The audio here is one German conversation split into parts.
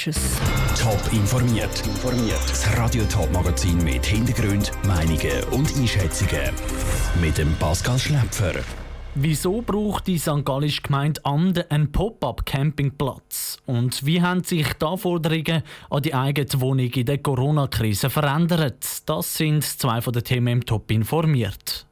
Tschüss. Top informiert. Das Radio Top Magazin mit Hintergrund, Meinungen und Einschätzungen mit dem Pascal Schläpfer. Wieso braucht die St. Gallische Gemeinde Amden einen Pop-up-Campingplatz? Und wie haben sich die Anforderungen an die eigene Wohnung in der Corona-Krise verändert? Das sind zwei von den Themen im Top informiert.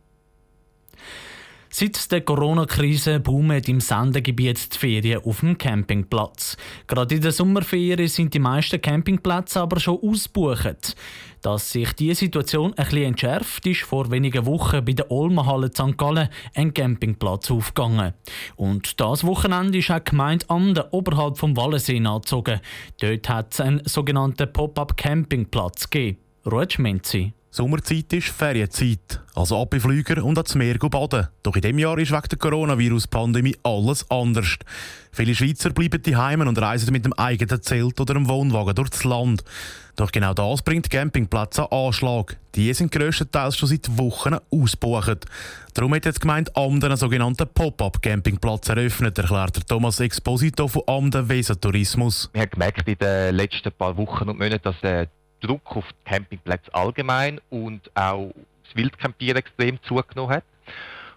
Seit der Corona-Krise boomen im Sendegebiet die Ferien auf dem Campingplatz. Gerade in der Sommerferien sind die meisten Campingplätze aber schon ausgebucht. Dass sich diese Situation ein bisschen entschärft, ist vor wenigen Wochen bei der Olmenhalle St. Gallen ein Campingplatz aufgegangen. Und das Wochenende ist auch die Gemeinde Anden oberhalb vom Wallensee angezogen. Dort hat es einen sogenannten Pop-up-Campingplatz gegeben. Ruhe Menzi. Sommerzeit ist Ferienzeit, also ab Flüger und ans Meer baden. Doch in diesem Jahr ist wegen der Coronavirus-Pandemie alles anders. Viele Schweizer bleiben daheim und reisen mit dem eigenen Zelt oder einem Wohnwagen durchs Land. Doch genau das bringt Campingplätze an Anschlag. Die sind grösstenteils schon seit Wochen ausgebucht. Darum hat jetzt gemeint Amden einen sogenannten Pop-up-Campingplatz eröffnet, erklärt Thomas Exposito von Amden Weser Tourismus. Wir haben gemerkt in den letzten paar Wochen und Monaten, dass der Druck auf Campingplätze allgemein und auch das Wildcampieren extrem zugenommen hat.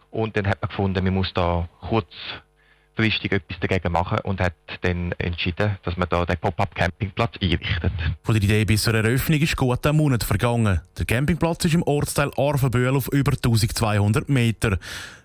Und dann hat man gefunden, man muss da kurzfristig etwas dagegen machen und hat dann entschieden, dass man da den Pop-up-Campingplatz einrichtet. Von der Idee bis zur Eröffnung ist gut ein Monat vergangen. Der Campingplatz ist im Ortsteil Arvenbühl auf über 1200 Meter.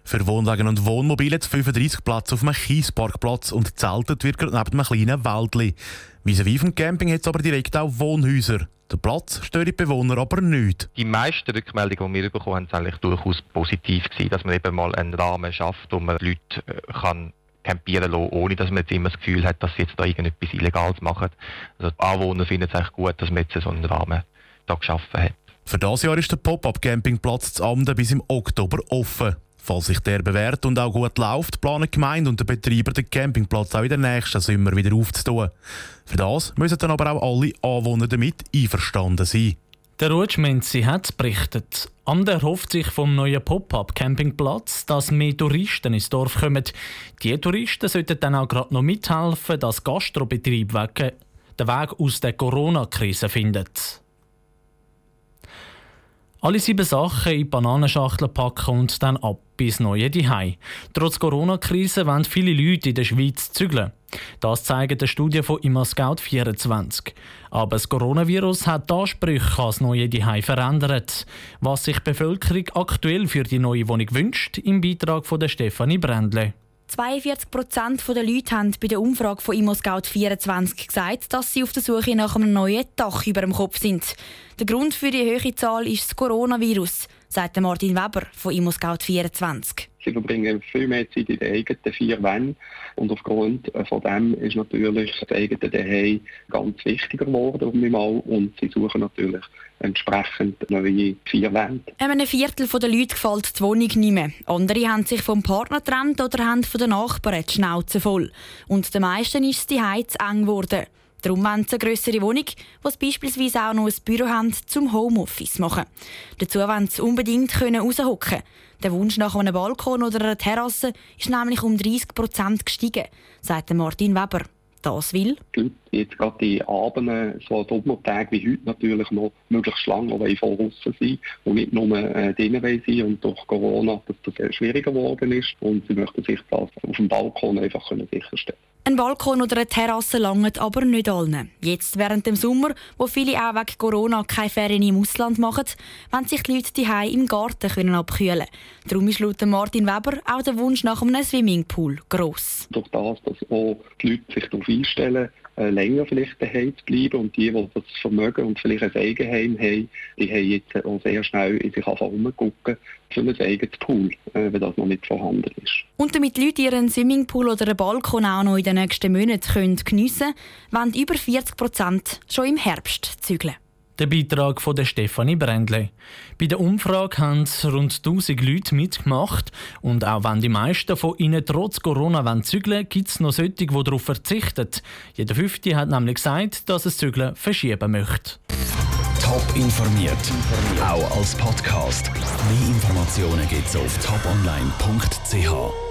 Für Wohnwagen und Wohnmobile hat 35 Platz auf einem Kiesparkplatz und zeltet wird gerade neben einem kleinen Wäldli. Wie vom Camping hat es aber direkt auch Wohnhäuser. Der Platz stört die Bewohner aber nicht. Die meisten Rückmeldungen, die wir bekommen haben, sind eigentlich durchaus positiv gewesen, dass man eben mal einen Rahmen schafft, wo man Leute äh, kann campieren lassen, ohne dass man jetzt immer das Gefühl hat, dass sie jetzt da irgendetwas Illegales machen. Also die Anwohner finden es eigentlich gut, dass man jetzt so einen Rahmen da geschaffen hat. Für das Jahr ist der Pop-up-Campingplatz zu Amden bis im Oktober offen. Falls sich der bewährt und auch gut läuft, planen die Gemeinde und der Betreiber den Campingplatz auch in den nächsten Sommer wieder aufzutun. Für das müssen dann aber auch alle Anwohner damit einverstanden sein. Der Rutschmenzi hat berichtet. Ander hofft sich vom neuen Pop-up-Campingplatz, dass mehr Touristen ins Dorf kommen. Die Touristen sollten dann auch gerade noch mithelfen, dass Gastrobetrieb den Weg aus der Corona-Krise findet. Alle sieben Sachen in Bananenschachteln packen und dann ab bis neue Dihei. Trotz Corona-Krise wollen viele Leute in der Schweiz zügeln. Das zeigt eine Studie von Immerscout 24. Aber das Coronavirus hat die Ansprüche als neue Dihei verändert. Was sich die Bevölkerung aktuell für die neue Wohnung wünscht, im Beitrag von der Stefanie Brändle. 42 Prozent der Leute haben bei der Umfrage von ImmoScout24 gesagt, dass sie auf der Suche nach einem neuen Dach über dem Kopf sind. Der Grund für die hohe Zahl ist das Coronavirus, sagt Martin Weber von ImmoScout24. Sie verbringen viel mehr Zeit in den eigenen vier Wänden. Und aufgrund von dem ist natürlich das eigene Daheim ganz wichtiger geworden Und sie suchen natürlich entsprechend neue vier Wände. Einem Viertel der Leute gefällt die Wohnung nicht mehr. Andere haben sich vom Partner getrennt oder haben von den Nachbarn die Schnauze voll. Und den meisten ist die zu eng geworden. Darum wollen sie eine grössere Wohnung, wo sie beispielsweise auch noch ein Büro haben, zum Homeoffice machen. Dazu wollen sie unbedingt raushocken. Der Wunsch nach einem Balkon oder einer Terrasse ist nämlich um 30 Prozent gestiegen, sagt Martin Weber. Das will? Die Leute jetzt gerade die Abende, so Doppeltage wie heute natürlich noch möglichst lange wollen voraus sein und nicht nur äh, drinnen sein und durch Corona, dass das sehr schwieriger geworden ist und sie möchten sich das auf dem Balkon einfach können sicherstellen ein Balkon oder eine Terrasse langt aber nicht allen. Jetzt während dem Sommer, wo viele auch wegen Corona keine Ferien im Ausland machen, wollen sich die Leute die im Garten können abkühlen Darum ist laut Martin Weber auch der Wunsch nach einem Swimmingpool gross. Durch das, dass auch die Leute sich darauf einstellen, länger vielleicht daheim bleiben. Und die, die das Vermögen und vielleicht ein Eigenheim haben, die haben jetzt auch sehr schnell in sich umgucken für ein eigenes Pool, äh, wenn das noch nicht vorhanden ist. Und damit Leute ihren Swimmingpool oder einen Balkon auch noch in den nächsten Monaten geniessen können, wollen über 40 Prozent schon im Herbst zügeln. Der Beitrag von der Stefanie Brändle. Bei der Umfrage haben rund 1000 Leute mitgemacht und auch wenn die meisten von ihnen trotz Corona zügeln gibt es noch solche, die darauf verzichten. Jeder Fünfte hat nämlich gesagt, dass es Zügeln verschieben möchte. Top informiert, auch als Podcast. Mehr Informationen gibt es auf toponline.ch.